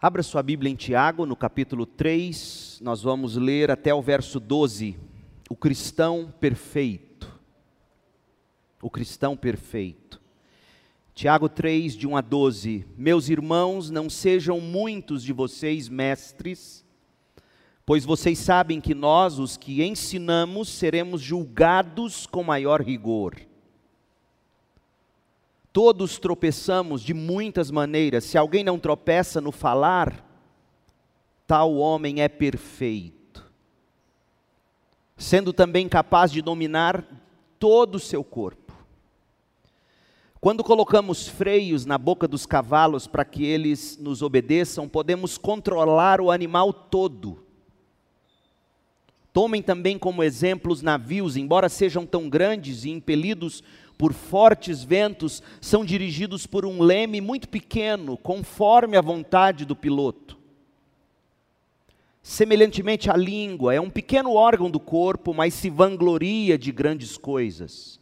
Abra sua Bíblia em Tiago, no capítulo 3, nós vamos ler até o verso 12. O cristão perfeito. O cristão perfeito. Tiago 3, de 1 a 12. Meus irmãos, não sejam muitos de vocês mestres, pois vocês sabem que nós, os que ensinamos, seremos julgados com maior rigor. Todos tropeçamos de muitas maneiras. Se alguém não tropeça no falar, tal homem é perfeito, sendo também capaz de dominar todo o seu corpo. Quando colocamos freios na boca dos cavalos para que eles nos obedeçam, podemos controlar o animal todo. Tomem também como exemplo os navios, embora sejam tão grandes e impelidos por fortes ventos, são dirigidos por um leme muito pequeno, conforme a vontade do piloto. Semelhantemente, a língua é um pequeno órgão do corpo, mas se vangloria de grandes coisas.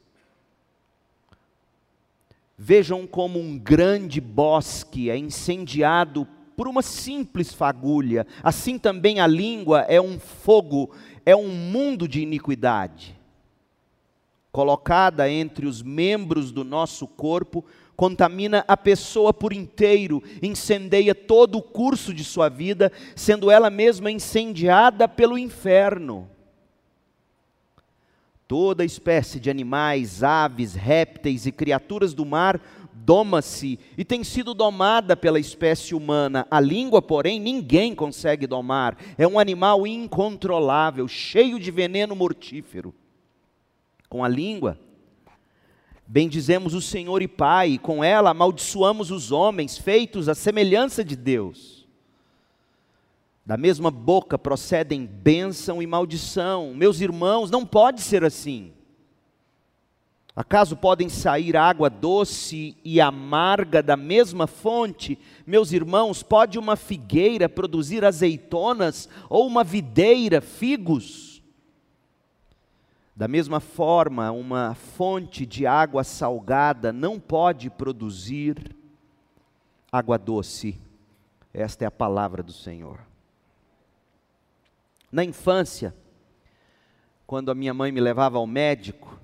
Vejam como um grande bosque é incendiado por uma simples fagulha, assim também a língua é um fogo, é um mundo de iniquidade colocada entre os membros do nosso corpo, contamina a pessoa por inteiro, incendeia todo o curso de sua vida, sendo ela mesma incendiada pelo inferno. Toda espécie de animais, aves, répteis e criaturas do mar doma-se e tem sido domada pela espécie humana. A língua, porém, ninguém consegue domar. É um animal incontrolável, cheio de veneno mortífero com a língua. Bendizemos o Senhor e Pai, e com ela amaldiçoamos os homens feitos à semelhança de Deus. Da mesma boca procedem bênção e maldição. Meus irmãos, não pode ser assim. Acaso podem sair água doce e amarga da mesma fonte? Meus irmãos, pode uma figueira produzir azeitonas ou uma videira figos? Da mesma forma, uma fonte de água salgada não pode produzir água doce. Esta é a palavra do Senhor. Na infância, quando a minha mãe me levava ao médico,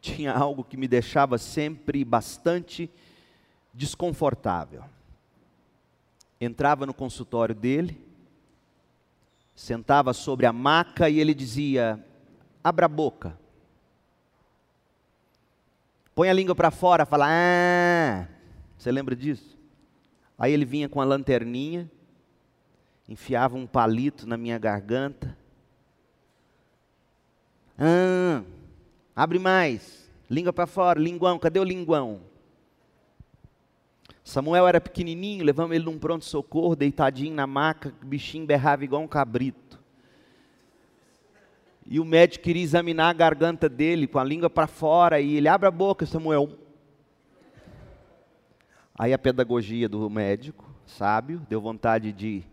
tinha algo que me deixava sempre bastante desconfortável. Entrava no consultório dele, sentava sobre a maca e ele dizia: abra a boca. Põe a língua para fora, fala, ah, você lembra disso? Aí ele vinha com a lanterninha, enfiava um palito na minha garganta. Ah, abre mais, língua para fora, linguão, cadê o linguão? Samuel era pequenininho, levamos ele num pronto-socorro, deitadinho na maca, o bichinho berrava igual um cabrito. E o médico queria examinar a garganta dele com a língua para fora e ele abre a boca, Samuel. Aí a pedagogia do médico, sábio, deu vontade de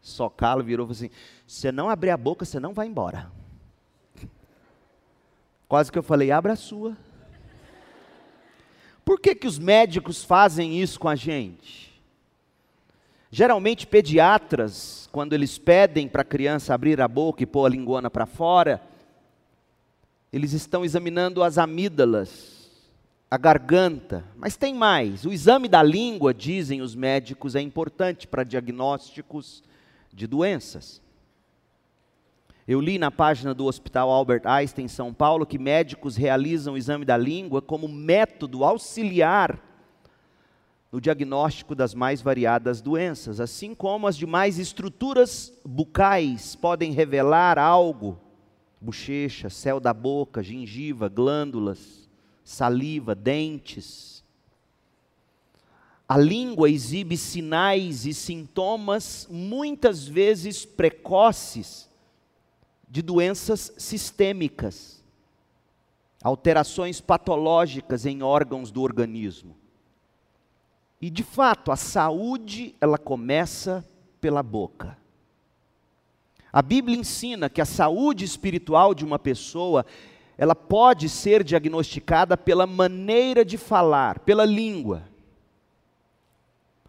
socá-lo, virou e falou assim: "Você não abrir a boca, você não vai embora". Quase que eu falei: "Abra a sua". Por que que os médicos fazem isso com a gente? Geralmente pediatras quando eles pedem para a criança abrir a boca e pôr a linguana para fora, eles estão examinando as amígdalas, a garganta, mas tem mais. O exame da língua, dizem os médicos, é importante para diagnósticos de doenças. Eu li na página do Hospital Albert Einstein, em São Paulo, que médicos realizam o exame da língua como método auxiliar no diagnóstico das mais variadas doenças, assim como as demais estruturas bucais podem revelar algo, bochecha, céu da boca, gengiva, glândulas, saliva, dentes. A língua exibe sinais e sintomas muitas vezes precoces de doenças sistêmicas, alterações patológicas em órgãos do organismo. E de fato, a saúde, ela começa pela boca. A Bíblia ensina que a saúde espiritual de uma pessoa, ela pode ser diagnosticada pela maneira de falar, pela língua.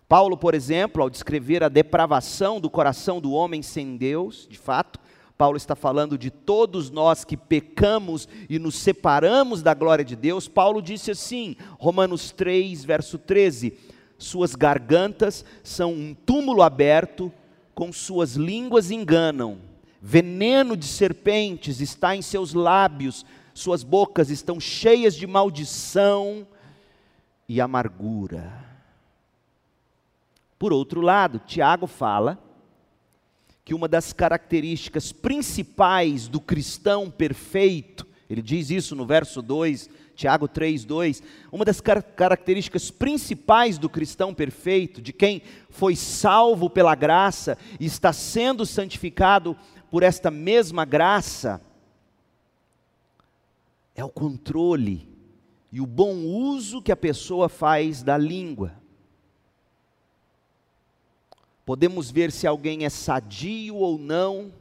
Paulo, por exemplo, ao descrever a depravação do coração do homem sem Deus, de fato, Paulo está falando de todos nós que pecamos e nos separamos da glória de Deus. Paulo disse assim, Romanos 3, verso 13: Suas gargantas são um túmulo aberto, com suas línguas enganam, veneno de serpentes está em seus lábios, suas bocas estão cheias de maldição e amargura. Por outro lado, Tiago fala que uma das características principais do cristão perfeito, ele diz isso no verso 2, Tiago 3, 2, uma das car características principais do cristão perfeito, de quem foi salvo pela graça e está sendo santificado por esta mesma graça, é o controle e o bom uso que a pessoa faz da língua. Podemos ver se alguém é sadio ou não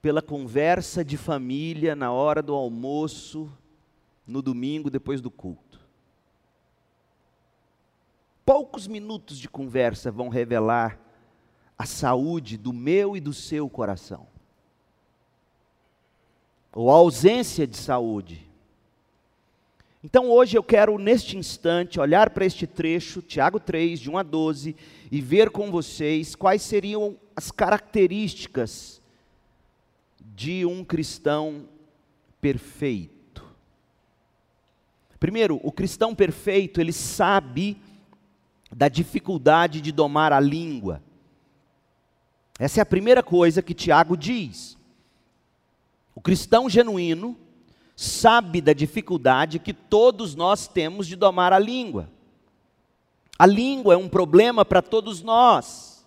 pela conversa de família na hora do almoço, no domingo depois do culto. Poucos minutos de conversa vão revelar a saúde do meu e do seu coração. Ou a ausência de saúde. Então hoje eu quero, neste instante, olhar para este trecho, Tiago 3, de 1 a 12, e ver com vocês quais seriam as características de um cristão perfeito. Primeiro, o cristão perfeito, ele sabe da dificuldade de domar a língua. Essa é a primeira coisa que Tiago diz. O cristão genuíno, sabe da dificuldade que todos nós temos de domar a língua. A língua é um problema para todos nós.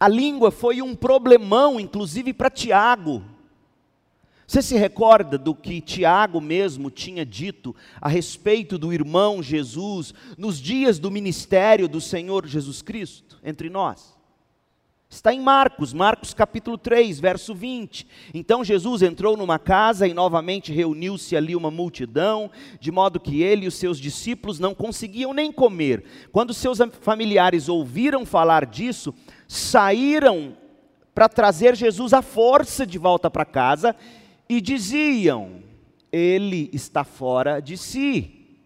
A língua foi um problemão, inclusive para Tiago. Você se recorda do que Tiago mesmo tinha dito a respeito do irmão Jesus nos dias do ministério do Senhor Jesus Cristo entre nós? Está em Marcos, Marcos capítulo 3, verso 20. Então Jesus entrou numa casa e novamente reuniu-se ali uma multidão, de modo que ele e os seus discípulos não conseguiam nem comer. Quando seus familiares ouviram falar disso, saíram para trazer Jesus à força de volta para casa e diziam: Ele está fora de si.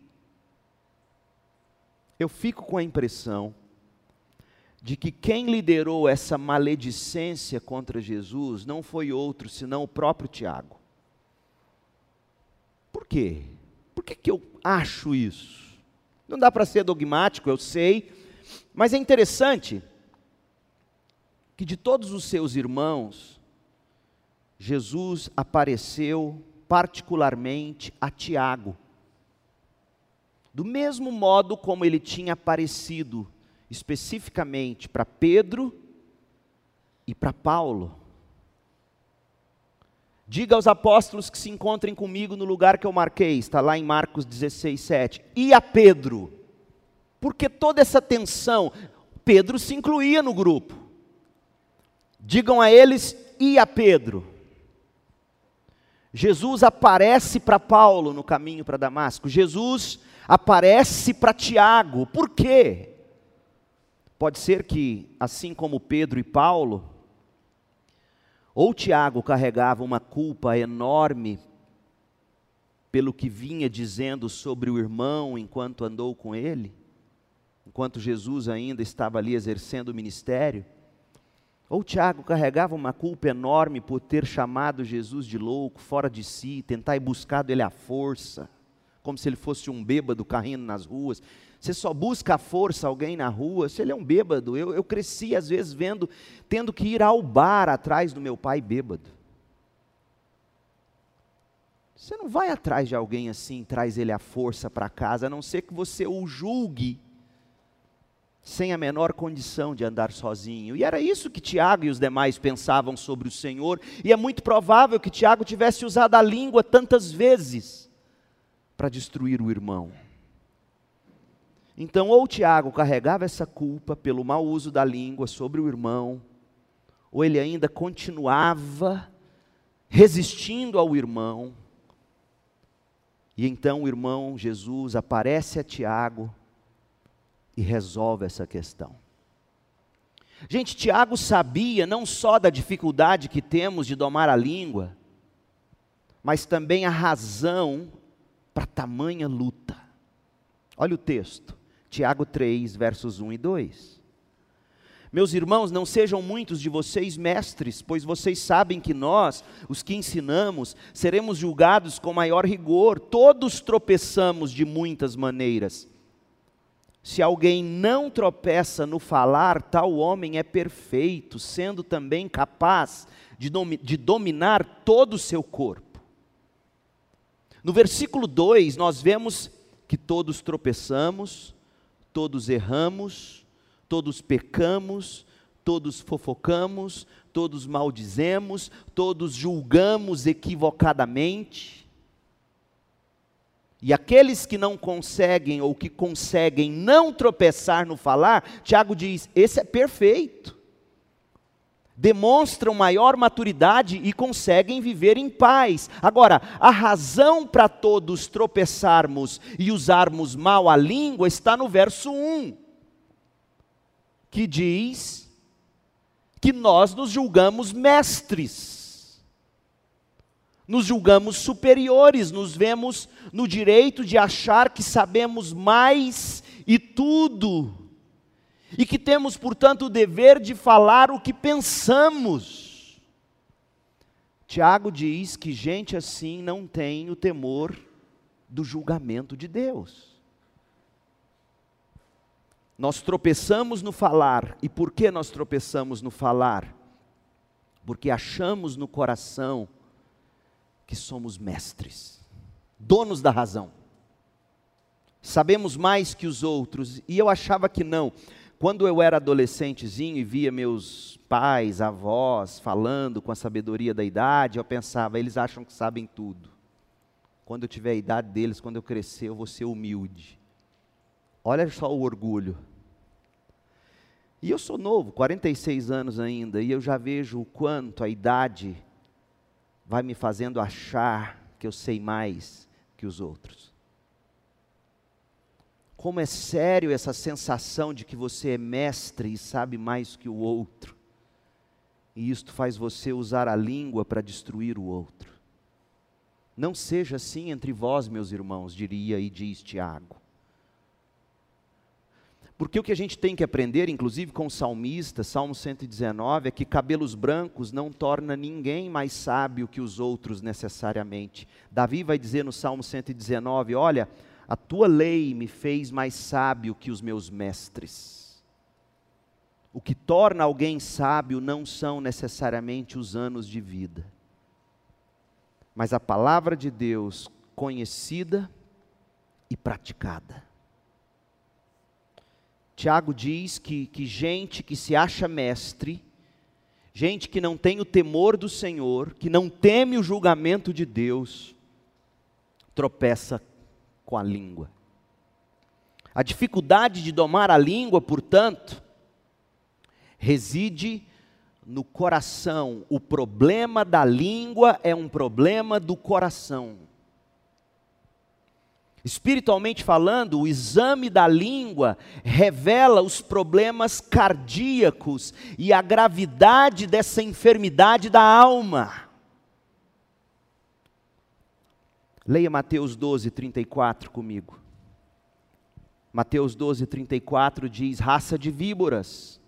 Eu fico com a impressão de que quem liderou essa maledicência contra Jesus não foi outro senão o próprio Tiago. Por quê? Por que, que eu acho isso? Não dá para ser dogmático, eu sei, mas é interessante que de todos os seus irmãos, Jesus apareceu particularmente a Tiago. Do mesmo modo como ele tinha aparecido especificamente para Pedro e para Paulo. Diga aos apóstolos que se encontrem comigo no lugar que eu marquei, está lá em Marcos 16, 7. E a Pedro, porque toda essa tensão, Pedro se incluía no grupo. Digam a eles e a Pedro. Jesus aparece para Paulo no caminho para Damasco. Jesus aparece para Tiago. Por quê? Pode ser que, assim como Pedro e Paulo, ou Tiago carregava uma culpa enorme pelo que vinha dizendo sobre o irmão enquanto andou com ele, enquanto Jesus ainda estava ali exercendo o ministério, ou Tiago carregava uma culpa enorme por ter chamado Jesus de louco, fora de si, tentar ir buscado ele à força, como se ele fosse um bêbado carrindo nas ruas. Você só busca a força alguém na rua, se ele é um bêbado. Eu, eu cresci, às vezes, vendo, tendo que ir ao bar atrás do meu pai bêbado. Você não vai atrás de alguém assim, traz ele à força para casa, a não ser que você o julgue sem a menor condição de andar sozinho. E era isso que Tiago e os demais pensavam sobre o Senhor, e é muito provável que Tiago tivesse usado a língua tantas vezes para destruir o irmão. Então, ou Tiago carregava essa culpa pelo mau uso da língua sobre o irmão, ou ele ainda continuava resistindo ao irmão. E então o irmão Jesus aparece a Tiago e resolve essa questão. Gente, Tiago sabia não só da dificuldade que temos de domar a língua, mas também a razão para tamanha luta. Olha o texto, Tiago 3, versos 1 e 2. Meus irmãos, não sejam muitos de vocês mestres, pois vocês sabem que nós, os que ensinamos, seremos julgados com maior rigor. Todos tropeçamos de muitas maneiras. Se alguém não tropeça no falar, tal homem é perfeito, sendo também capaz de, de dominar todo o seu corpo. No versículo 2, nós vemos que todos tropeçamos, todos erramos, todos pecamos, todos fofocamos, todos maldizemos, todos julgamos equivocadamente. E aqueles que não conseguem ou que conseguem não tropeçar no falar, Tiago diz: esse é perfeito. Demonstram maior maturidade e conseguem viver em paz. Agora, a razão para todos tropeçarmos e usarmos mal a língua está no verso 1, que diz que nós nos julgamos mestres nos julgamos superiores, nos vemos no direito de achar que sabemos mais e tudo, e que temos, portanto, o dever de falar o que pensamos. Tiago diz que gente assim não tem o temor do julgamento de Deus. Nós tropeçamos no falar, e por que nós tropeçamos no falar? Porque achamos no coração que somos mestres, donos da razão. Sabemos mais que os outros, e eu achava que não. Quando eu era adolescentezinho e via meus pais, avós falando com a sabedoria da idade, eu pensava, eles acham que sabem tudo. Quando eu tiver a idade deles, quando eu crescer, eu vou ser humilde. Olha só o orgulho. E eu sou novo, 46 anos ainda, e eu já vejo o quanto a idade vai me fazendo achar que eu sei mais que os outros. Como é sério essa sensação de que você é mestre e sabe mais que o outro. E isto faz você usar a língua para destruir o outro. Não seja assim entre vós, meus irmãos, diria e diz Tiago. Porque o que a gente tem que aprender, inclusive com o salmista, Salmo 119, é que cabelos brancos não torna ninguém mais sábio que os outros necessariamente. Davi vai dizer no Salmo 119: Olha, a tua lei me fez mais sábio que os meus mestres. O que torna alguém sábio não são necessariamente os anos de vida, mas a palavra de Deus conhecida e praticada. Tiago diz que, que gente que se acha mestre, gente que não tem o temor do Senhor, que não teme o julgamento de Deus, tropeça com a língua. A dificuldade de domar a língua, portanto, reside no coração. O problema da língua é um problema do coração. Espiritualmente falando, o exame da língua revela os problemas cardíacos e a gravidade dessa enfermidade da alma. Leia Mateus 12, 34 comigo. Mateus 12, 34 diz: Raça de víboras,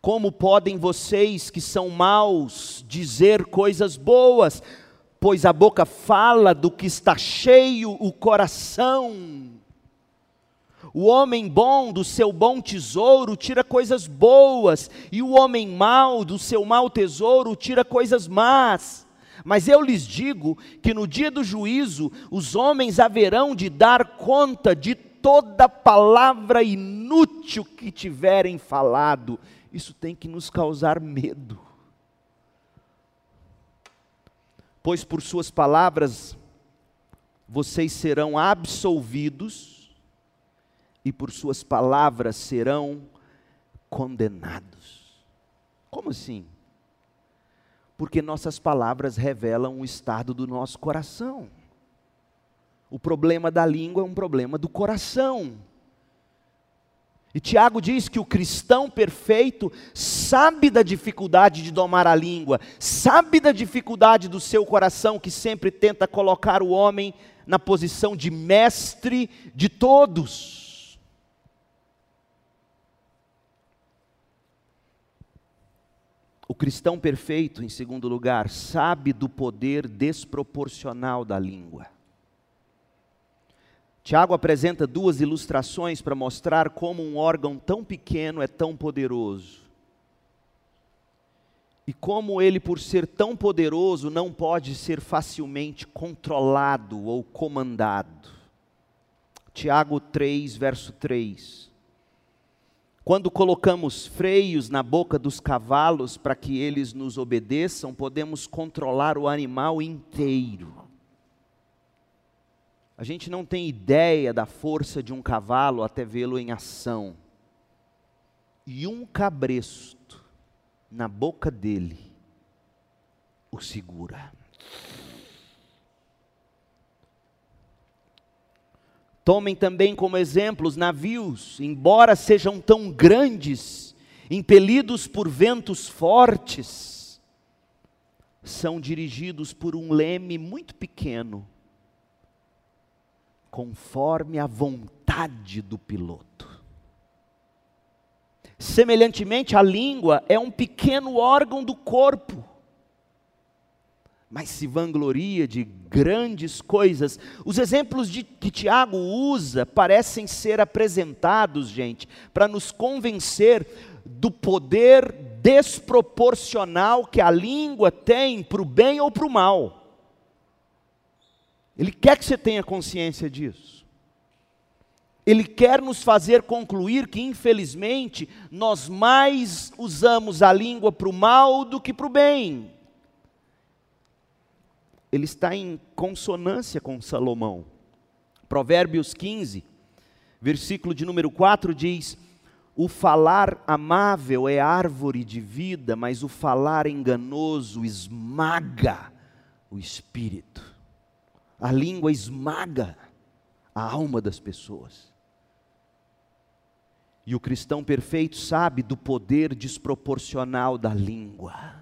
como podem vocês que são maus dizer coisas boas? Pois a boca fala do que está cheio o coração. O homem bom do seu bom tesouro tira coisas boas, e o homem mau do seu mau tesouro tira coisas más. Mas eu lhes digo que no dia do juízo os homens haverão de dar conta de toda palavra inútil que tiverem falado. Isso tem que nos causar medo. Pois por suas palavras vocês serão absolvidos e por suas palavras serão condenados. Como assim? Porque nossas palavras revelam o estado do nosso coração. O problema da língua é um problema do coração. E Tiago diz que o cristão perfeito sabe da dificuldade de domar a língua, sabe da dificuldade do seu coração que sempre tenta colocar o homem na posição de mestre de todos. O cristão perfeito, em segundo lugar, sabe do poder desproporcional da língua. Tiago apresenta duas ilustrações para mostrar como um órgão tão pequeno é tão poderoso. E como ele, por ser tão poderoso, não pode ser facilmente controlado ou comandado. Tiago 3, verso 3. Quando colocamos freios na boca dos cavalos para que eles nos obedeçam, podemos controlar o animal inteiro. A gente não tem ideia da força de um cavalo até vê-lo em ação. E um cabresto na boca dele o segura. Tomem também como exemplo os navios, embora sejam tão grandes, impelidos por ventos fortes, são dirigidos por um leme muito pequeno conforme a vontade do piloto. Semelhantemente, a língua é um pequeno órgão do corpo, mas se vangloria de grandes coisas. Os exemplos de, que Tiago usa parecem ser apresentados, gente, para nos convencer do poder desproporcional que a língua tem para o bem ou para o mal. Ele quer que você tenha consciência disso. Ele quer nos fazer concluir que, infelizmente, nós mais usamos a língua para o mal do que para o bem. Ele está em consonância com Salomão. Provérbios 15, versículo de número 4 diz: O falar amável é árvore de vida, mas o falar enganoso esmaga o espírito. A língua esmaga a alma das pessoas. E o cristão perfeito sabe do poder desproporcional da língua.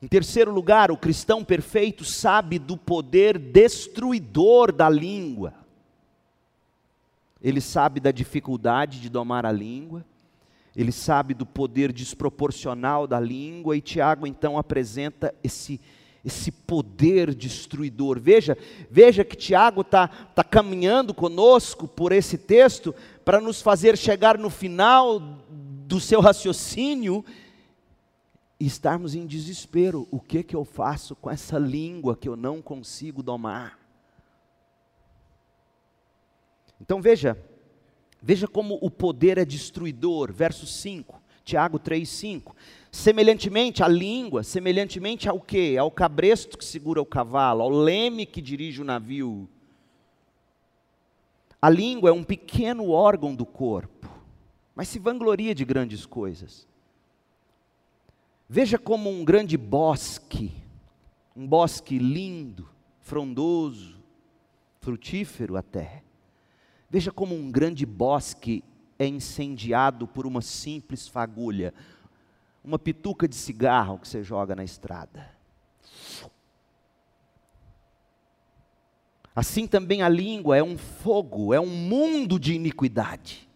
Em terceiro lugar, o cristão perfeito sabe do poder destruidor da língua. Ele sabe da dificuldade de domar a língua, ele sabe do poder desproporcional da língua, e Tiago então apresenta esse esse poder destruidor. Veja, veja que Tiago está tá caminhando conosco por esse texto para nos fazer chegar no final do seu raciocínio e estarmos em desespero. O que que eu faço com essa língua que eu não consigo domar? Então veja, veja como o poder é destruidor. Verso 5, Tiago 3, 5. Semelhantemente, a língua, semelhantemente ao quê? Ao cabresto que segura o cavalo, ao leme que dirige o navio. A língua é um pequeno órgão do corpo, mas se vangloria de grandes coisas. Veja como um grande bosque, um bosque lindo, frondoso, frutífero até. Veja como um grande bosque é incendiado por uma simples fagulha, uma pituca de cigarro que você joga na estrada. Assim também a língua é um fogo, é um mundo de iniquidade.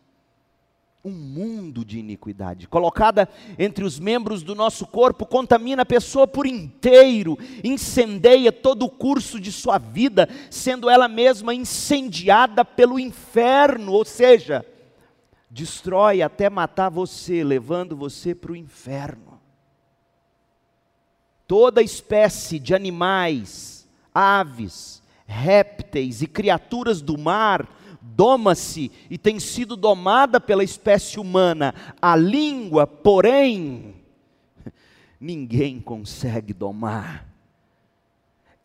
Um mundo de iniquidade, colocada entre os membros do nosso corpo, contamina a pessoa por inteiro, incendeia todo o curso de sua vida, sendo ela mesma incendiada pelo inferno, ou seja, destrói até matar você, levando você para o inferno. Toda espécie de animais, aves, répteis e criaturas do mar doma-se e tem sido domada pela espécie humana. A língua, porém, ninguém consegue domar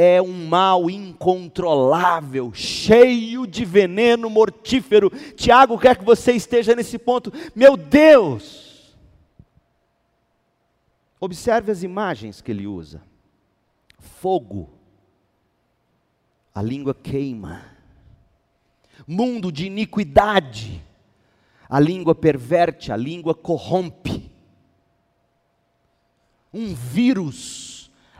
é um mal incontrolável, cheio de veneno mortífero. Tiago quer que você esteja nesse ponto. Meu Deus! Observe as imagens que ele usa: fogo, a língua queima, mundo de iniquidade, A língua perverte, a língua corrompe. Um vírus,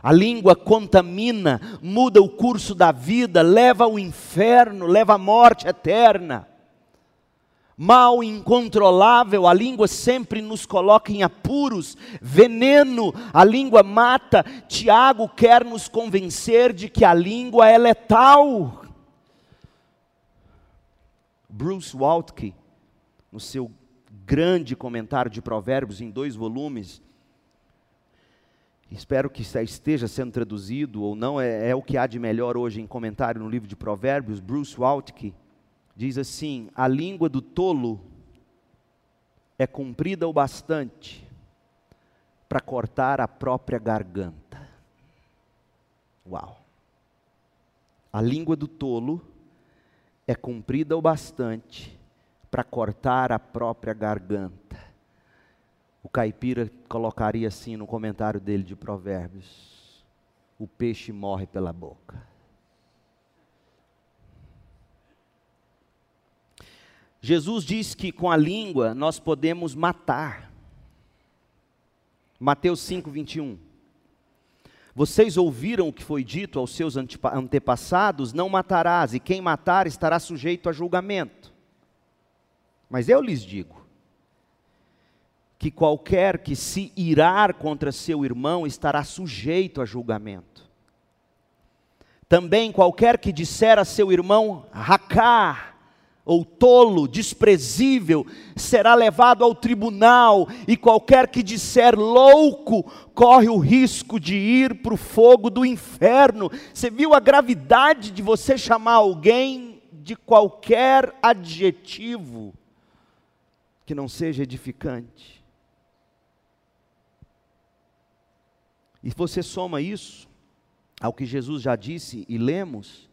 a língua contamina, muda o curso da vida, leva ao inferno, leva à morte eterna mal incontrolável, a língua sempre nos coloca em apuros, veneno, a língua mata. Tiago quer nos convencer de que a língua é letal. Bruce Waltke, no seu grande comentário de Provérbios em dois volumes, espero que esteja sendo traduzido ou não, é, é o que há de melhor hoje em comentário no livro de Provérbios. Bruce Waltke diz assim: a língua do tolo é comprida o bastante para cortar a própria garganta. Uau! A língua do tolo é comprida o bastante para cortar a própria garganta. O caipira colocaria assim no comentário dele de Provérbios: o peixe morre pela boca. Jesus diz que com a língua nós podemos matar. Mateus 5, 21. Vocês ouviram o que foi dito aos seus antepassados: não matarás, e quem matar estará sujeito a julgamento. Mas eu lhes digo que qualquer que se irar contra seu irmão estará sujeito a julgamento. Também qualquer que disser a seu irmão, racar, ou tolo, desprezível, será levado ao tribunal, e qualquer que disser louco, corre o risco de ir para o fogo do inferno. Você viu a gravidade de você chamar alguém de qualquer adjetivo que não seja edificante? E você soma isso ao que Jesus já disse e lemos,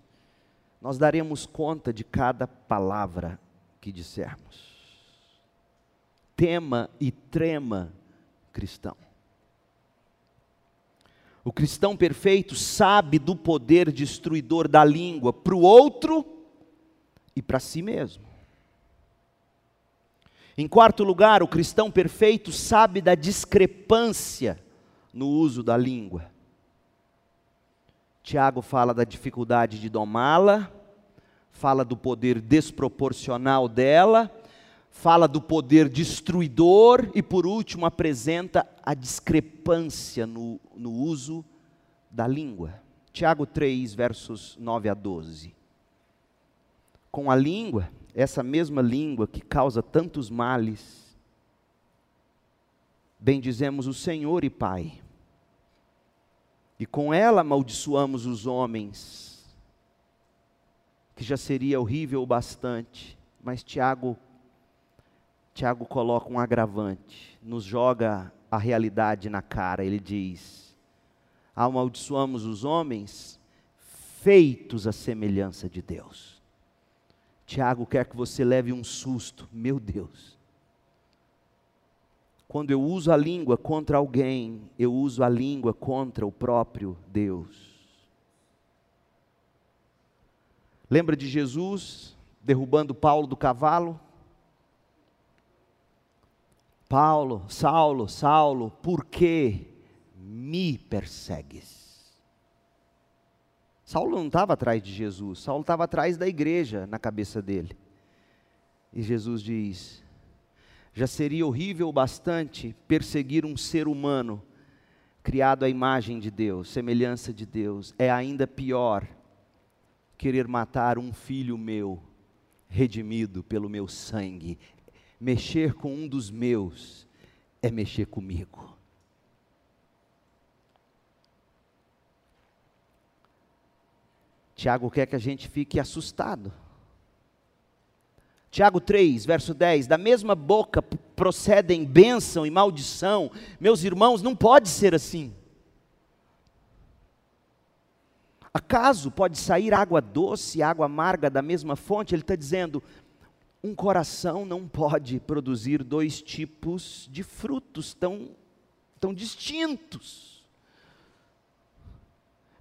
nós daremos conta de cada palavra que dissermos. Tema e trema, cristão. O cristão perfeito sabe do poder destruidor da língua para o outro e para si mesmo. Em quarto lugar, o cristão perfeito sabe da discrepância no uso da língua. Tiago fala da dificuldade de domá-la, fala do poder desproporcional dela, fala do poder destruidor e, por último, apresenta a discrepância no, no uso da língua. Tiago 3, versos 9 a 12. Com a língua, essa mesma língua que causa tantos males, bendizemos o Senhor e Pai e com ela amaldiçoamos os homens, que já seria horrível o bastante, mas Tiago, Tiago coloca um agravante, nos joga a realidade na cara, ele diz: amaldiçoamos os homens feitos à semelhança de Deus. Tiago quer que você leve um susto, meu Deus. Quando eu uso a língua contra alguém, eu uso a língua contra o próprio Deus. Lembra de Jesus derrubando Paulo do cavalo? Paulo, Saulo, Saulo, por que me persegues? Saulo não estava atrás de Jesus, Saulo estava atrás da igreja na cabeça dele. E Jesus diz: já seria horrível bastante perseguir um ser humano criado à imagem de Deus, semelhança de Deus. É ainda pior querer matar um filho meu, redimido pelo meu sangue. Mexer com um dos meus é mexer comigo. Tiago quer que a gente fique assustado. Tiago 3, verso 10: Da mesma boca procedem bênção e maldição. Meus irmãos, não pode ser assim. Acaso pode sair água doce e água amarga da mesma fonte? Ele está dizendo: um coração não pode produzir dois tipos de frutos tão, tão distintos.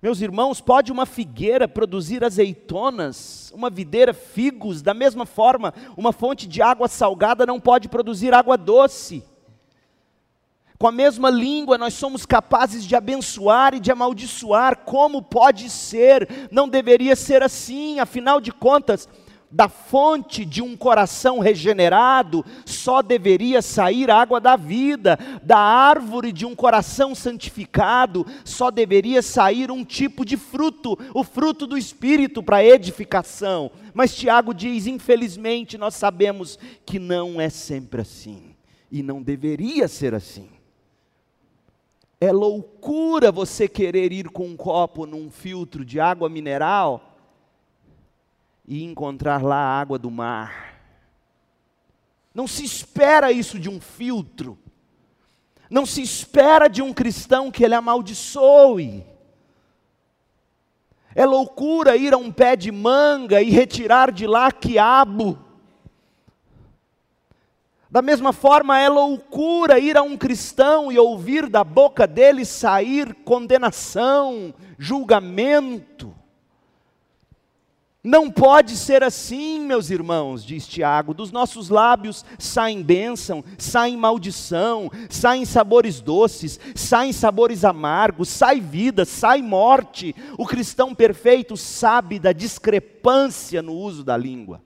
Meus irmãos, pode uma figueira produzir azeitonas, uma videira figos, da mesma forma, uma fonte de água salgada não pode produzir água doce. Com a mesma língua, nós somos capazes de abençoar e de amaldiçoar. Como pode ser? Não deveria ser assim, afinal de contas, da fonte de um coração regenerado só deveria sair água da vida, da árvore de um coração santificado só deveria sair um tipo de fruto, o fruto do Espírito para edificação. Mas Tiago diz: infelizmente, nós sabemos que não é sempre assim, e não deveria ser assim. É loucura você querer ir com um copo num filtro de água mineral e encontrar lá a água do mar. Não se espera isso de um filtro. Não se espera de um cristão que ele amaldiçoe. É loucura ir a um pé de manga e retirar de lá quiabo. Da mesma forma, é loucura ir a um cristão e ouvir da boca dele sair condenação, julgamento. Não pode ser assim, meus irmãos, diz Tiago. Dos nossos lábios saem bênção, saem maldição, saem sabores doces, saem sabores amargos, sai vida, sai morte. O cristão perfeito sabe da discrepância no uso da língua.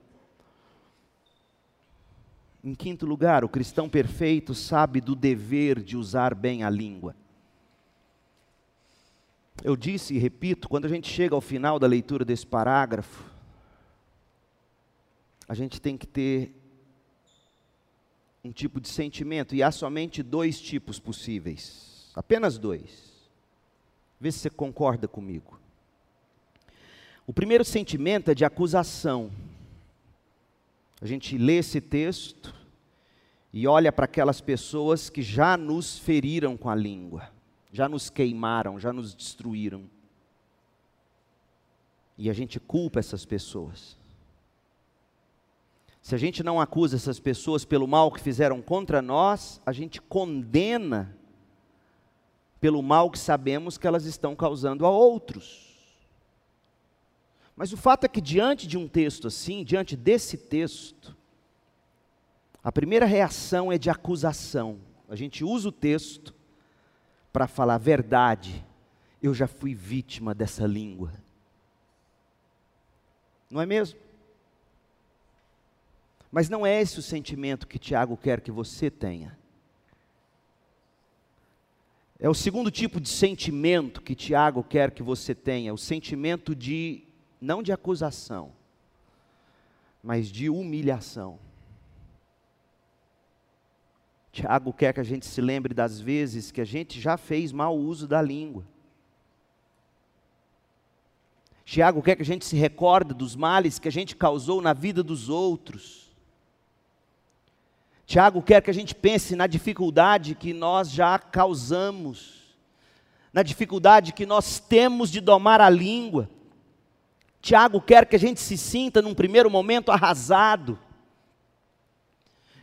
Em quinto lugar, o cristão perfeito sabe do dever de usar bem a língua. Eu disse e repito, quando a gente chega ao final da leitura desse parágrafo, a gente tem que ter um tipo de sentimento, e há somente dois tipos possíveis, apenas dois. Vê se você concorda comigo. O primeiro sentimento é de acusação. A gente lê esse texto e olha para aquelas pessoas que já nos feriram com a língua, já nos queimaram, já nos destruíram. E a gente culpa essas pessoas. Se a gente não acusa essas pessoas pelo mal que fizeram contra nós, a gente condena pelo mal que sabemos que elas estão causando a outros. Mas o fato é que, diante de um texto assim, diante desse texto, a primeira reação é de acusação. A gente usa o texto para falar verdade. Eu já fui vítima dessa língua. Não é mesmo? Mas não é esse o sentimento que Tiago quer que você tenha. É o segundo tipo de sentimento que Tiago quer que você tenha, o sentimento de, não de acusação, mas de humilhação. Tiago quer que a gente se lembre das vezes que a gente já fez mau uso da língua. Tiago quer que a gente se recorde dos males que a gente causou na vida dos outros. Tiago quer que a gente pense na dificuldade que nós já causamos, na dificuldade que nós temos de domar a língua. Tiago quer que a gente se sinta, num primeiro momento, arrasado.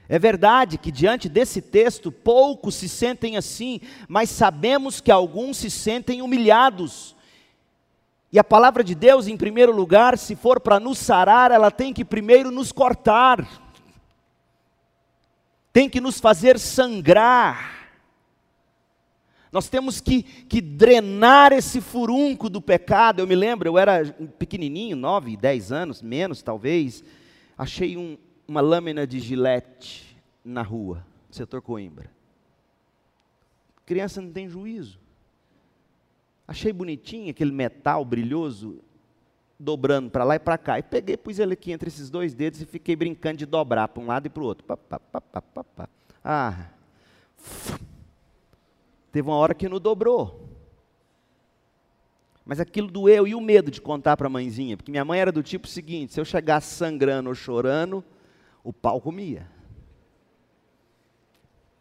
É verdade que diante desse texto poucos se sentem assim, mas sabemos que alguns se sentem humilhados. E a palavra de Deus, em primeiro lugar, se for para nos sarar, ela tem que primeiro nos cortar tem que nos fazer sangrar. Nós temos que, que drenar esse furunco do pecado. Eu me lembro, eu era pequenininho, nove, dez anos, menos talvez. Achei um, uma lâmina de gilete na rua, no setor Coimbra. Criança não tem juízo. Achei bonitinho aquele metal brilhoso dobrando para lá e para cá. E peguei, pus ele aqui entre esses dois dedos e fiquei brincando de dobrar para um lado e para o outro. Pá, pá, pá, ah, teve uma hora que não dobrou. Mas aquilo doeu e o medo de contar para a mãezinha, porque minha mãe era do tipo seguinte: se eu chegasse sangrando ou chorando, o pau comia.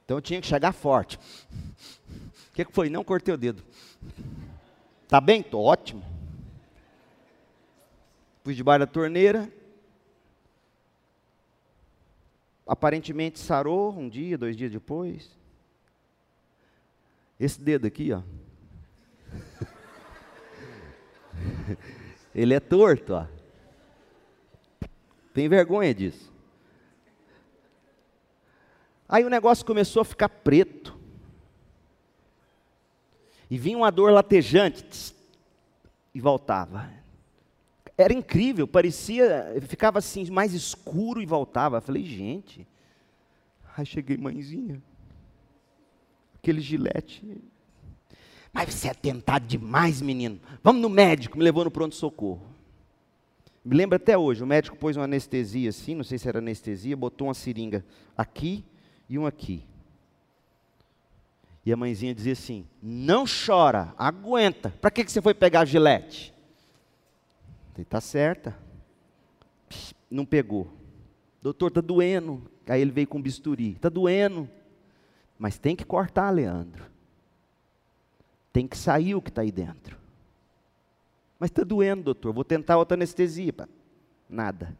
Então eu tinha que chegar forte. O que, que foi? Não cortei o dedo. Tá bem? Tô ótimo. Pus debaixo da torneira. Aparentemente sarou um dia, dois dias depois. Esse dedo aqui, ó. Ele é torto, ó. Tem vergonha disso. Aí o negócio começou a ficar preto. E vinha uma dor latejante e voltava. Era incrível, parecia, ficava assim mais escuro e voltava. Eu falei, gente. Aí cheguei, mãezinha. Aquele gilete. Mas você é tentado demais, menino. Vamos no médico. Me levou no pronto-socorro. Me lembro até hoje, o médico pôs uma anestesia assim, não sei se era anestesia, botou uma seringa aqui e um aqui. E a mãezinha dizia assim: Não chora, aguenta. Para que, que você foi pegar a gilete? Falei, tá certa. Não pegou. Doutor, tá doendo. Aí ele veio com bisturi. Tá doendo. Mas tem que cortar, Leandro. Tem que sair o que está aí dentro. Mas está doendo, doutor. Vou tentar outra anestesia. Nada.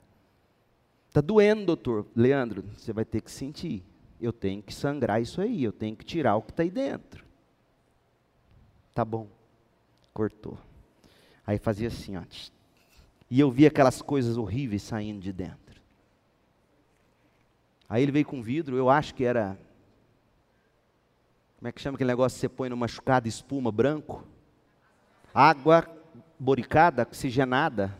Está doendo, doutor. Leandro, você vai ter que sentir eu tenho que sangrar isso aí, eu tenho que tirar o que está aí dentro. Tá bom. Cortou. Aí fazia assim, ó. E eu via aquelas coisas horríveis saindo de dentro. Aí ele veio com vidro, eu acho que era. Como é que chama aquele negócio que você põe no machucado, espuma branco? Água boricada, oxigenada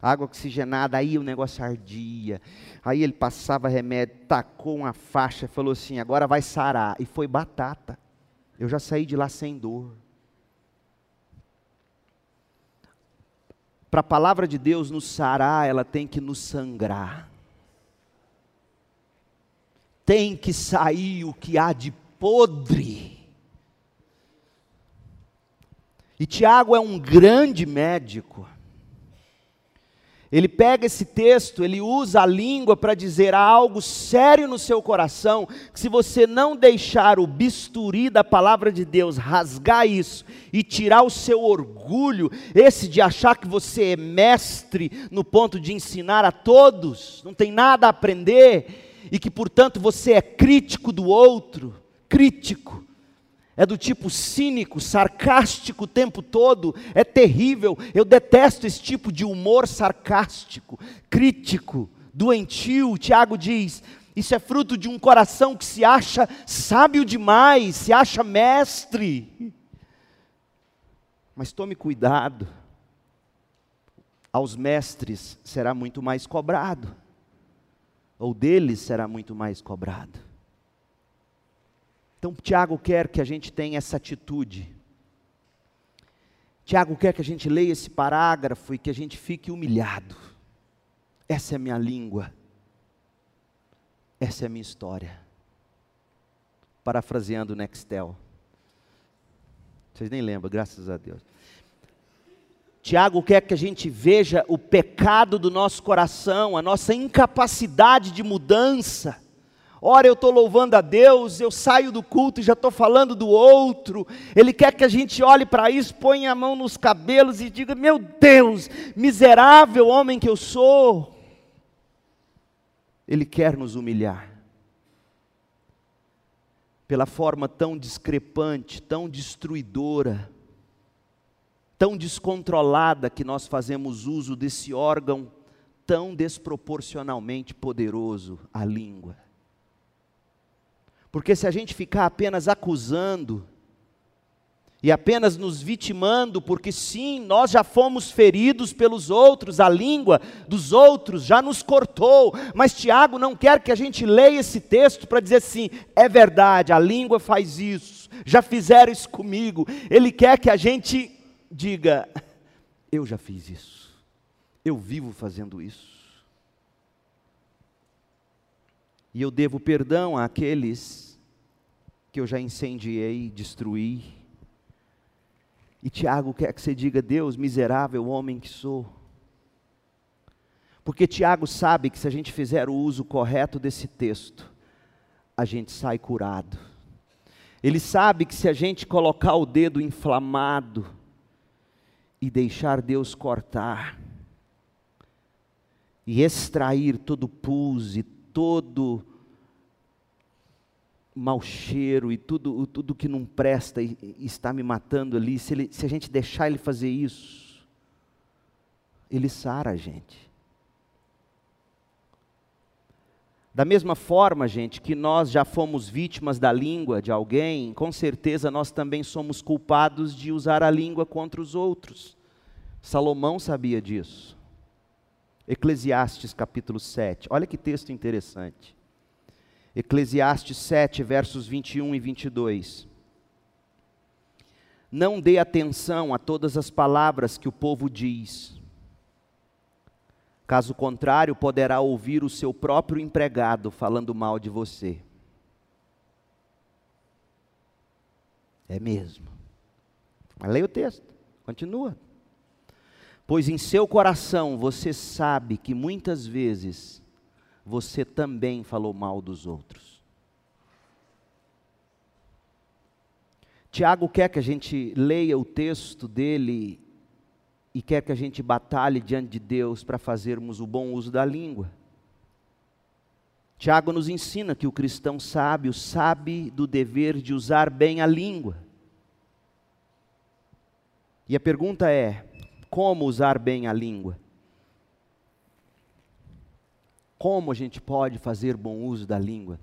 água oxigenada, aí o negócio ardia. Aí ele passava remédio, tacou uma faixa, falou assim: agora vai sarar. E foi batata. Eu já saí de lá sem dor. Para a palavra de Deus nos sarar, ela tem que nos sangrar. Tem que sair o que há de podre. E Tiago é um grande médico. Ele pega esse texto, ele usa a língua para dizer algo sério no seu coração, que se você não deixar o bisturi da palavra de Deus rasgar isso e tirar o seu orgulho, esse de achar que você é mestre no ponto de ensinar a todos, não tem nada a aprender, e que portanto você é crítico do outro, crítico, é do tipo cínico, sarcástico o tempo todo, é terrível. Eu detesto esse tipo de humor sarcástico, crítico, doentio. Tiago diz: isso é fruto de um coração que se acha sábio demais, se acha mestre. Mas tome cuidado, aos mestres será muito mais cobrado, ou deles será muito mais cobrado. Então, Tiago quer que a gente tenha essa atitude. Tiago quer que a gente leia esse parágrafo e que a gente fique humilhado. Essa é a minha língua. Essa é a minha história. Parafraseando o Nextel. Vocês nem lembram, graças a Deus. Tiago quer que a gente veja o pecado do nosso coração, a nossa incapacidade de mudança. Ora, eu estou louvando a Deus, eu saio do culto e já estou falando do outro. Ele quer que a gente olhe para isso, ponha a mão nos cabelos e diga: Meu Deus, miserável homem que eu sou. Ele quer nos humilhar. Pela forma tão discrepante, tão destruidora, tão descontrolada que nós fazemos uso desse órgão tão desproporcionalmente poderoso, a língua. Porque se a gente ficar apenas acusando, e apenas nos vitimando, porque sim, nós já fomos feridos pelos outros, a língua dos outros já nos cortou, mas Tiago não quer que a gente leia esse texto para dizer assim: é verdade, a língua faz isso, já fizeram isso comigo. Ele quer que a gente diga: eu já fiz isso, eu vivo fazendo isso. E eu devo perdão àqueles que eu já incendiei, destruí. E Tiago quer que você diga: Deus, miserável homem que sou. Porque Tiago sabe que se a gente fizer o uso correto desse texto, a gente sai curado. Ele sabe que se a gente colocar o dedo inflamado e deixar Deus cortar, e extrair todo pus e todo mau cheiro e tudo, tudo que não presta e, está me matando ali, se, ele, se a gente deixar ele fazer isso, ele sara a gente. Da mesma forma, gente, que nós já fomos vítimas da língua de alguém, com certeza nós também somos culpados de usar a língua contra os outros. Salomão sabia disso. Eclesiastes capítulo 7. Olha que texto interessante. Eclesiastes 7, versos 21 e 22. Não dê atenção a todas as palavras que o povo diz Caso contrário, poderá ouvir o seu próprio empregado falando mal de você. É mesmo. Mas leia o texto, continua. Pois em seu coração você sabe que muitas vezes você também falou mal dos outros. Tiago quer que a gente leia o texto dele e quer que a gente batalhe diante de Deus para fazermos o bom uso da língua. Tiago nos ensina que o cristão sábio sabe do dever de usar bem a língua. E a pergunta é: como usar bem a língua? Como a gente pode fazer bom uso da língua?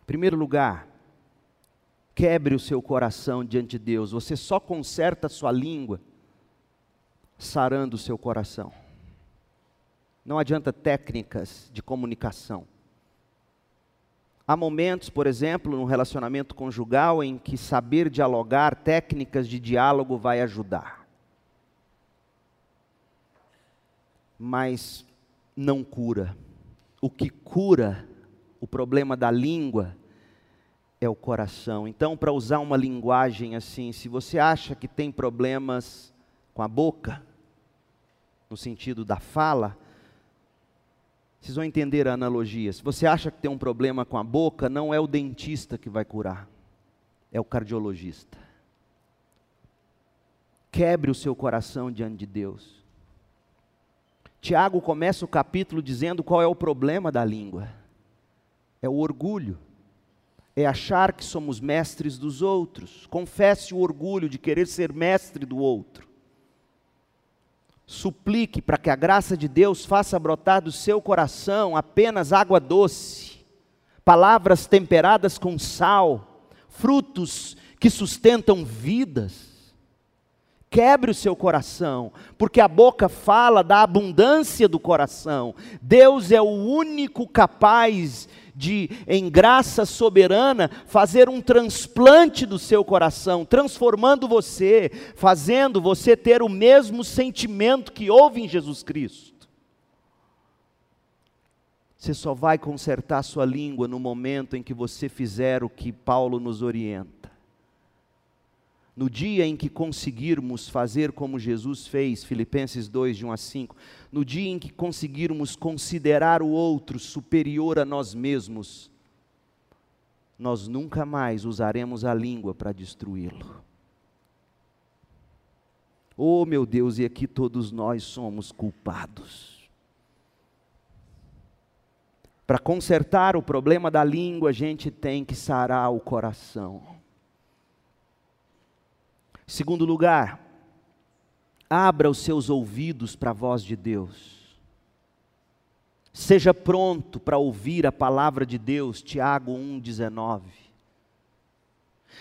Em primeiro lugar, quebre o seu coração diante de Deus. Você só conserta a sua língua sarando o seu coração. Não adianta técnicas de comunicação. Há momentos, por exemplo, no relacionamento conjugal em que saber dialogar, técnicas de diálogo vai ajudar. Mas não cura. O que cura o problema da língua é o coração. Então, para usar uma linguagem assim, se você acha que tem problemas com a boca, no sentido da fala, vocês vão entender a analogia. Se você acha que tem um problema com a boca, não é o dentista que vai curar, é o cardiologista. Quebre o seu coração diante de Deus. Tiago começa o capítulo dizendo qual é o problema da língua: é o orgulho, é achar que somos mestres dos outros. Confesse o orgulho de querer ser mestre do outro suplique para que a graça de Deus faça brotar do seu coração apenas água doce, palavras temperadas com sal, frutos que sustentam vidas. Quebre o seu coração, porque a boca fala da abundância do coração. Deus é o único capaz de, em graça soberana, fazer um transplante do seu coração, transformando você, fazendo você ter o mesmo sentimento que houve em Jesus Cristo. Você só vai consertar sua língua no momento em que você fizer o que Paulo nos orienta. No dia em que conseguirmos fazer como Jesus fez, Filipenses 2, de 1 a 5, no dia em que conseguirmos considerar o outro superior a nós mesmos, nós nunca mais usaremos a língua para destruí-lo. Oh meu Deus, e aqui todos nós somos culpados. Para consertar o problema da língua, a gente tem que sarar o coração. Segundo lugar, abra os seus ouvidos para a voz de Deus. Seja pronto para ouvir a palavra de Deus, Tiago 1,19.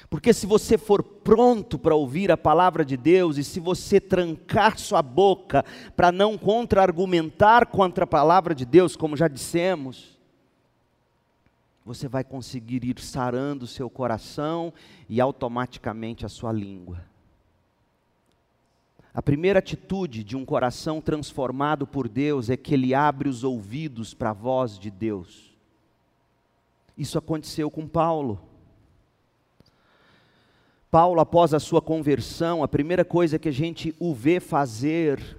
Porque se você for pronto para ouvir a palavra de Deus, e se você trancar sua boca para não contra-argumentar contra a palavra de Deus, como já dissemos, você vai conseguir ir sarando o seu coração e automaticamente a sua língua. A primeira atitude de um coração transformado por Deus é que ele abre os ouvidos para a voz de Deus. Isso aconteceu com Paulo. Paulo, após a sua conversão, a primeira coisa que a gente o vê fazer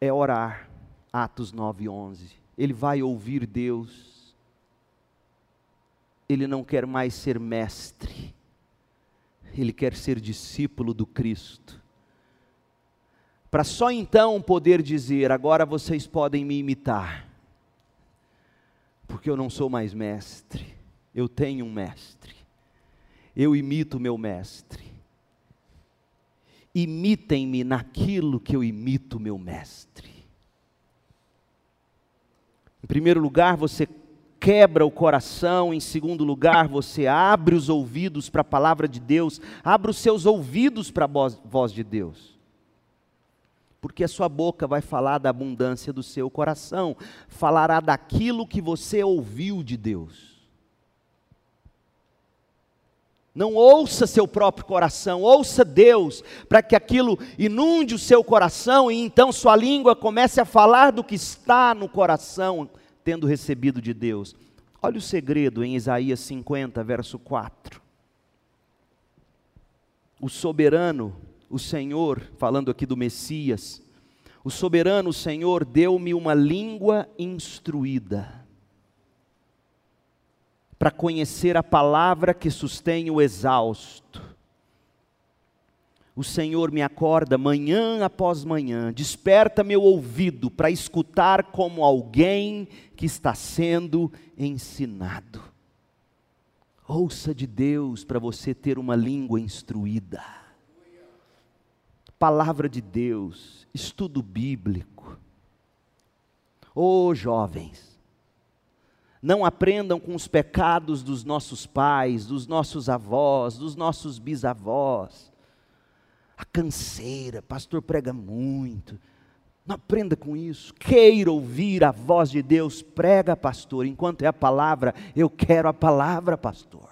é orar. Atos 9, 11. Ele vai ouvir Deus. Ele não quer mais ser mestre. Ele quer ser discípulo do Cristo para só então poder dizer: agora vocês podem me imitar, porque eu não sou mais mestre, eu tenho um mestre, eu imito meu mestre. Imitem-me naquilo que eu imito meu mestre. Em primeiro lugar, você quebra o coração, em segundo lugar, você abre os ouvidos para a palavra de Deus, abre os seus ouvidos para a voz de Deus. Porque a sua boca vai falar da abundância do seu coração, falará daquilo que você ouviu de Deus. Não ouça seu próprio coração, ouça Deus, para que aquilo inunde o seu coração e então sua língua comece a falar do que está no coração, tendo recebido de Deus. Olha o segredo em Isaías 50, verso 4. O soberano, o Senhor, falando aqui do Messias, o soberano Senhor deu-me uma língua instruída para conhecer a palavra que sustém o exausto. O Senhor me acorda manhã após manhã, desperta meu ouvido para escutar como alguém que está sendo ensinado. Ouça de Deus para você ter uma língua instruída. Palavra de Deus, estudo bíblico. Ô oh, jovens, não aprendam com os pecados dos nossos pais, dos nossos avós, dos nossos bisavós. A canseira, pastor prega muito. Não aprenda com isso. Queira ouvir a voz de Deus, prega, pastor. Enquanto é a palavra, eu quero a palavra, pastor.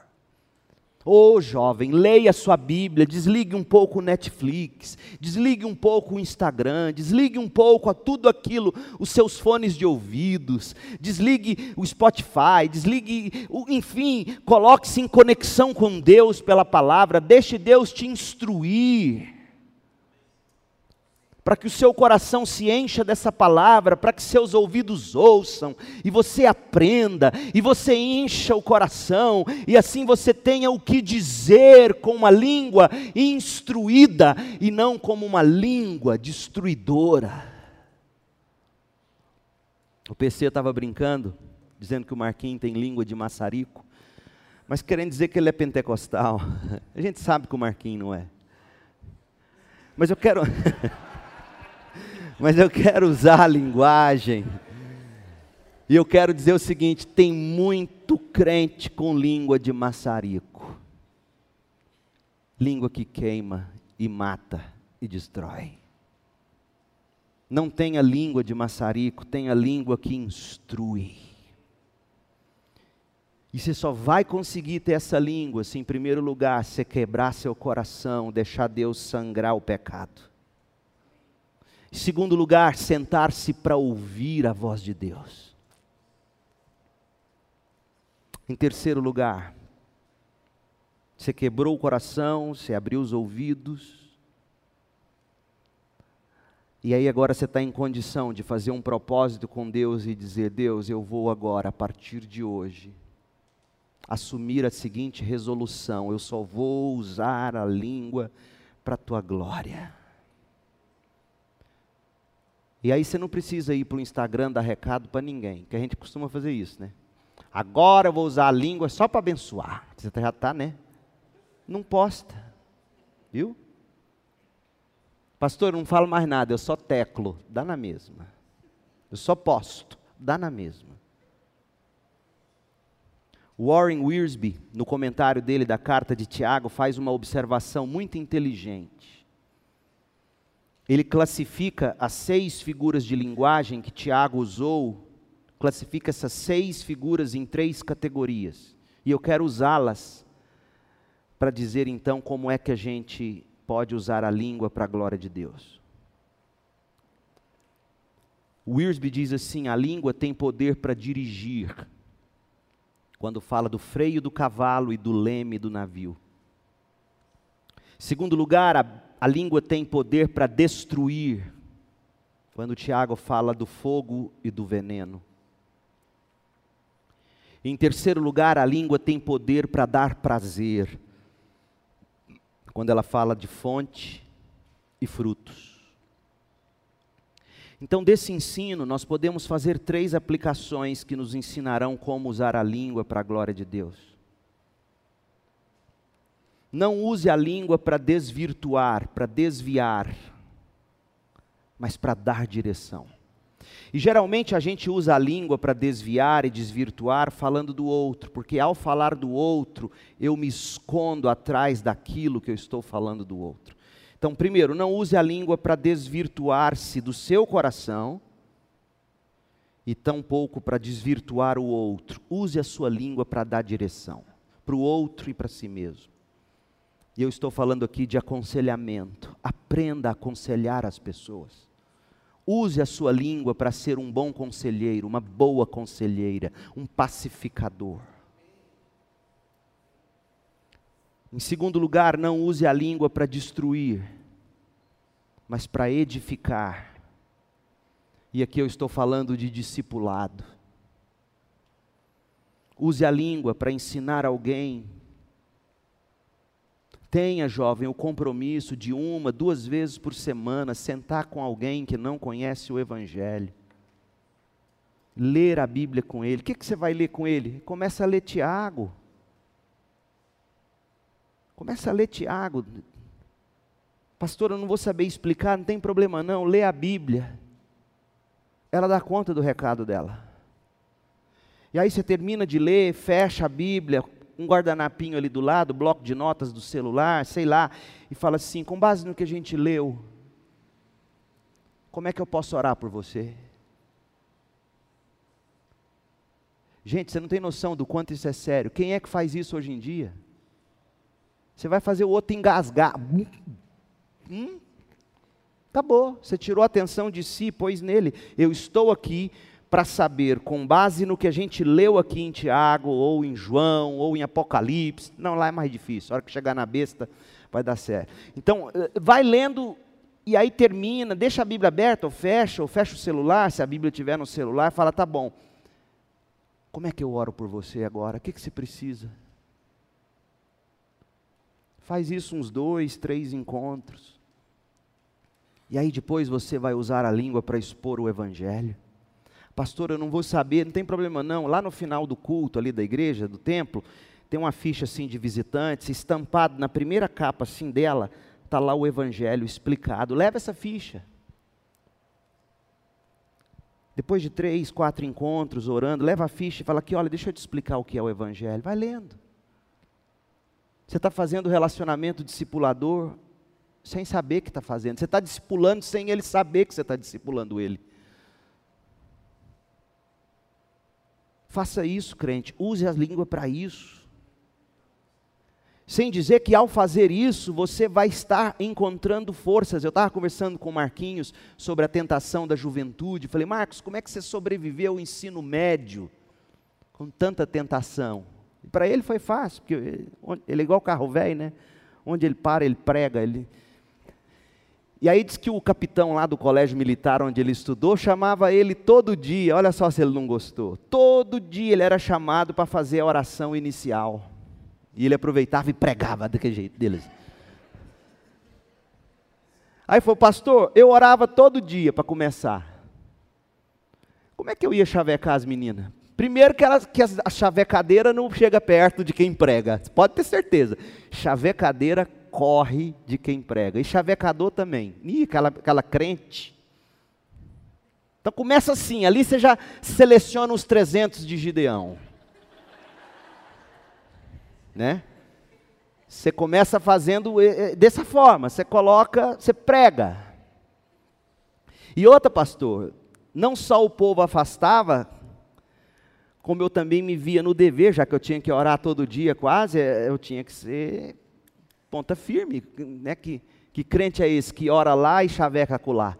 Ô oh, jovem, leia sua Bíblia, desligue um pouco o Netflix, desligue um pouco o Instagram, desligue um pouco a tudo aquilo, os seus fones de ouvidos, desligue o Spotify, desligue, enfim, coloque-se em conexão com Deus pela palavra, deixe Deus te instruir para que o seu coração se encha dessa palavra, para que seus ouvidos ouçam, e você aprenda, e você encha o coração, e assim você tenha o que dizer com uma língua instruída, e não como uma língua destruidora. O PC estava brincando, dizendo que o Marquinhos tem língua de maçarico, mas querendo dizer que ele é pentecostal. A gente sabe que o Marquinhos não é. Mas eu quero. mas eu quero usar a linguagem. E eu quero dizer o seguinte: tem muito crente com língua de maçarico, língua que queima e mata e destrói. Não tenha língua de maçarico, tenha língua que instrui. E você só vai conseguir ter essa língua se, em primeiro lugar, você quebrar seu coração, deixar Deus sangrar o pecado. Segundo lugar, sentar-se para ouvir a voz de Deus. Em terceiro lugar, você quebrou o coração, você abriu os ouvidos. E aí agora você está em condição de fazer um propósito com Deus e dizer: Deus, eu vou agora, a partir de hoje, assumir a seguinte resolução: eu só vou usar a língua para a tua glória. E aí você não precisa ir para o Instagram dar recado para ninguém, que a gente costuma fazer isso, né? Agora eu vou usar a língua só para abençoar. Você já está, né? Não posta. Viu? Pastor, eu não falo mais nada, eu só teclo. Dá na mesma. Eu só posto. Dá na mesma. Warren Wiersbe, no comentário dele da carta de Tiago, faz uma observação muito inteligente ele classifica as seis figuras de linguagem que Tiago usou, classifica essas seis figuras em três categorias. E eu quero usá-las para dizer então como é que a gente pode usar a língua para a glória de Deus. Wiersbe diz assim: a língua tem poder para dirigir, quando fala do freio do cavalo e do leme do navio. Segundo lugar, a a língua tem poder para destruir, quando Tiago fala do fogo e do veneno. Em terceiro lugar, a língua tem poder para dar prazer, quando ela fala de fonte e frutos. Então, desse ensino, nós podemos fazer três aplicações que nos ensinarão como usar a língua para a glória de Deus. Não use a língua para desvirtuar, para desviar, mas para dar direção. E geralmente a gente usa a língua para desviar e desvirtuar falando do outro, porque ao falar do outro, eu me escondo atrás daquilo que eu estou falando do outro. Então, primeiro, não use a língua para desvirtuar-se do seu coração e tampouco para desvirtuar o outro. Use a sua língua para dar direção para o outro e para si mesmo. E eu estou falando aqui de aconselhamento. Aprenda a aconselhar as pessoas. Use a sua língua para ser um bom conselheiro, uma boa conselheira, um pacificador. Em segundo lugar, não use a língua para destruir, mas para edificar. E aqui eu estou falando de discipulado. Use a língua para ensinar alguém. Tenha, jovem, o compromisso de uma, duas vezes por semana sentar com alguém que não conhece o Evangelho. Ler a Bíblia com ele. O que, que você vai ler com ele? Começa a ler Tiago. Começa a ler Tiago. Pastor, eu não vou saber explicar, não tem problema não, lê a Bíblia. Ela dá conta do recado dela. E aí você termina de ler, fecha a Bíblia, um guardanapinho ali do lado, bloco de notas do celular, sei lá, e fala assim: com base no que a gente leu, como é que eu posso orar por você? Gente, você não tem noção do quanto isso é sério. Quem é que faz isso hoje em dia? Você vai fazer o outro engasgar. Hum? Acabou. Você tirou a atenção de si, pôs nele. Eu estou aqui para saber, com base no que a gente leu aqui em Tiago, ou em João, ou em Apocalipse. Não, lá é mais difícil. A hora que chegar na besta, vai dar certo. Então, eh, vai lendo e aí termina, deixa a Bíblia aberta, ou fecha, ou fecha o celular, se a Bíblia estiver no celular, fala, tá bom. Como é que eu oro por você agora? O que, que você precisa? Faz isso uns dois, três encontros. E aí depois você vai usar a língua para expor o Evangelho. Pastor, eu não vou saber, não tem problema não. Lá no final do culto ali da igreja, do templo, tem uma ficha assim de visitantes, estampado na primeira capa assim dela, está lá o evangelho explicado. Leva essa ficha. Depois de três, quatro encontros orando, leva a ficha e fala aqui, olha, deixa eu te explicar o que é o evangelho. Vai lendo. Você está fazendo relacionamento discipulador sem saber que está fazendo. Você está discipulando sem ele saber que você está discipulando ele. Faça isso, crente, use a língua para isso. Sem dizer que ao fazer isso, você vai estar encontrando forças. Eu estava conversando com o Marquinhos sobre a tentação da juventude. Falei, Marcos, como é que você sobreviveu ao ensino médio com tanta tentação? Para ele foi fácil, porque ele é igual carro velho, né? Onde ele para, ele prega, ele e aí diz que o capitão lá do colégio militar onde ele estudou chamava ele todo dia, olha só se ele não gostou. Todo dia ele era chamado para fazer a oração inicial. E ele aproveitava e pregava daquele jeito deles. Aí falou, pastor, eu orava todo dia para começar. Como é que eu ia chavecar as meninas? Primeiro que, elas, que a chavecadeira não chega perto de quem prega, pode ter certeza. Chavecadeira corre de quem prega. E chavecador também. Ih, aquela, aquela crente. Então começa assim, ali você já seleciona os 300 de Gideão. Né? Você começa fazendo eh, eh, dessa forma, você coloca, você prega. E outra, pastor, não só o povo afastava, como eu também me via no dever, já que eu tinha que orar todo dia quase, eh, eu tinha que ser ponta firme, né? Que, que crente é esse que ora lá e chaveca acolá?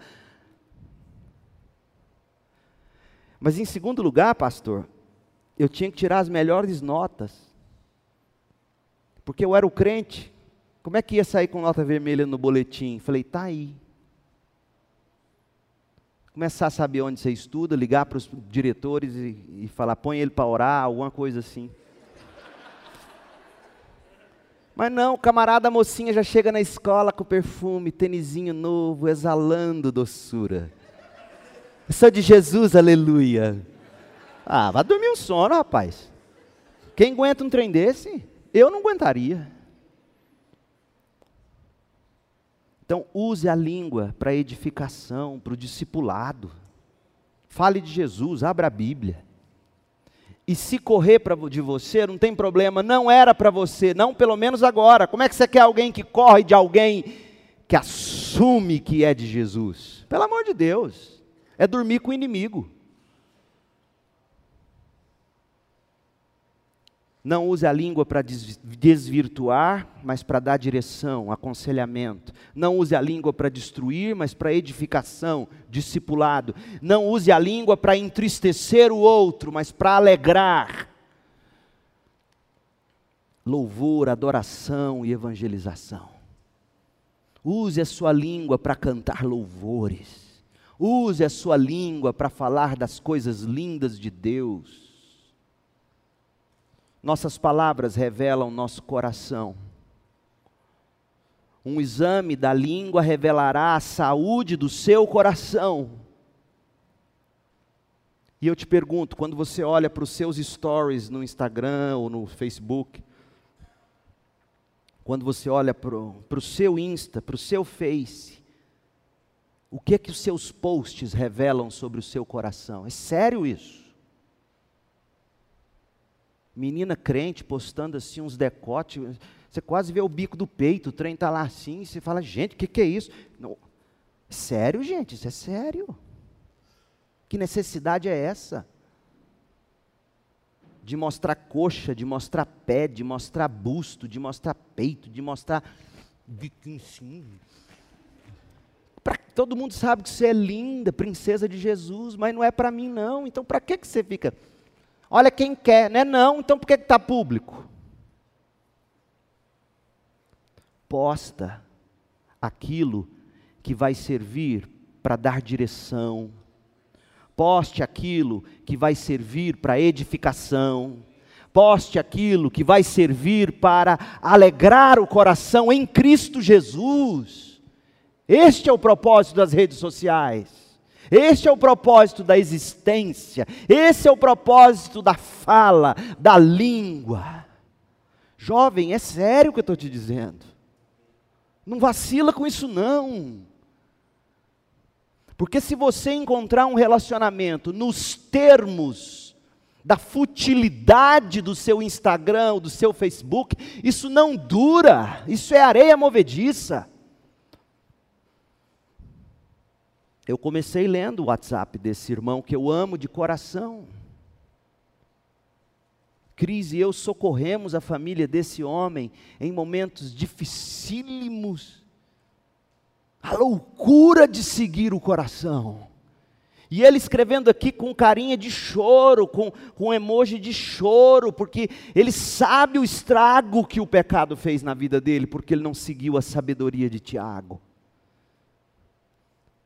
Mas em segundo lugar, pastor, eu tinha que tirar as melhores notas. Porque eu era o crente. Como é que ia sair com nota vermelha no boletim? Falei, tá aí. Começar a saber onde você estuda, ligar para os diretores e, e falar, põe ele para orar, alguma coisa assim. Mas não, camarada mocinha já chega na escola com perfume, tênisinho novo, exalando doçura. Eu sou de Jesus, aleluia. Ah, vai dormir um sono, rapaz. Quem aguenta um trem desse? Eu não aguentaria. Então, use a língua para edificação, para o discipulado. Fale de Jesus, abra a Bíblia. E se correr pra, de você, não tem problema, não era para você, não pelo menos agora. Como é que você quer alguém que corre de alguém que assume que é de Jesus? Pelo amor de Deus, é dormir com o inimigo. Não use a língua para desvirtuar, mas para dar direção, aconselhamento. Não use a língua para destruir, mas para edificação, discipulado. Não use a língua para entristecer o outro, mas para alegrar. Louvor, adoração e evangelização. Use a sua língua para cantar louvores. Use a sua língua para falar das coisas lindas de Deus nossas palavras revelam nosso coração. Um exame da língua revelará a saúde do seu coração. E eu te pergunto, quando você olha para os seus stories no Instagram ou no Facebook, quando você olha para o seu Insta, para o seu Face, o que é que os seus posts revelam sobre o seu coração? É sério isso? Menina crente postando assim uns decotes, você quase vê o bico do peito, o trem está lá assim, você fala, gente, o que, que é isso? Não, sério, gente, isso é sério. Que necessidade é essa? De mostrar coxa, de mostrar pé, de mostrar busto, de mostrar peito, de mostrar. Pra, todo mundo sabe que você é linda, princesa de Jesus, mas não é para mim não. Então para que, que você fica Olha quem quer, né? Não, então por que está público? Posta aquilo que vai servir para dar direção. Poste aquilo que vai servir para edificação. Poste aquilo que vai servir para alegrar o coração em Cristo Jesus. Este é o propósito das redes sociais. Este é o propósito da existência, esse é o propósito da fala, da língua. Jovem, é sério o que eu estou te dizendo. Não vacila com isso, não. Porque se você encontrar um relacionamento nos termos da futilidade do seu Instagram, do seu Facebook, isso não dura, isso é areia movediça. Eu comecei lendo o WhatsApp desse irmão que eu amo de coração. Cris e eu socorremos a família desse homem em momentos dificílimos. A loucura de seguir o coração. E ele escrevendo aqui com carinha de choro, com, com emoji de choro, porque ele sabe o estrago que o pecado fez na vida dele, porque ele não seguiu a sabedoria de Tiago.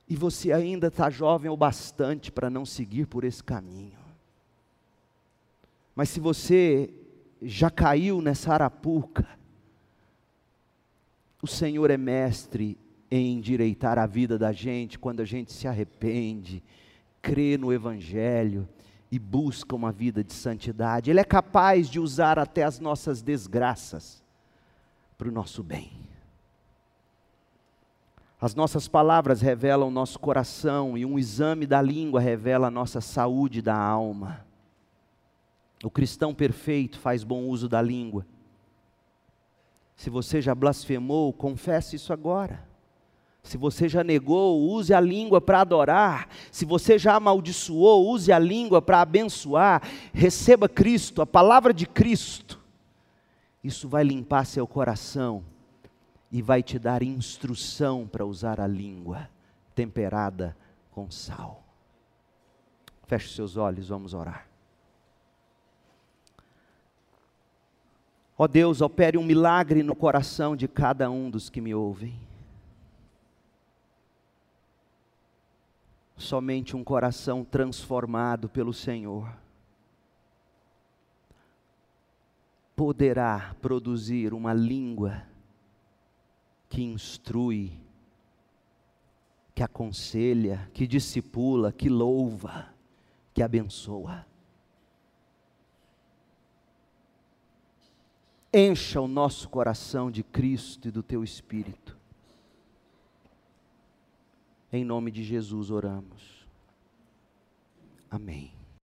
E você ainda está jovem o bastante para não seguir por esse caminho. Mas se você já caiu nessa arapuca, o Senhor é mestre em endireitar a vida da gente quando a gente se arrepende, crê no Evangelho e busca uma vida de santidade. Ele é capaz de usar até as nossas desgraças para o nosso bem. As nossas palavras revelam nosso coração e um exame da língua revela a nossa saúde da alma. O cristão perfeito faz bom uso da língua. Se você já blasfemou, confesse isso agora. Se você já negou, use a língua para adorar. Se você já amaldiçoou, use a língua para abençoar. Receba Cristo, a palavra de Cristo. Isso vai limpar seu coração e vai te dar instrução para usar a língua temperada com sal. Feche seus olhos, vamos orar. Ó Deus, opere um milagre no coração de cada um dos que me ouvem. Somente um coração transformado pelo Senhor poderá produzir uma língua que instrui, que aconselha, que discipula, que louva, que abençoa. Encha o nosso coração de Cristo e do teu Espírito. Em nome de Jesus oramos. Amém.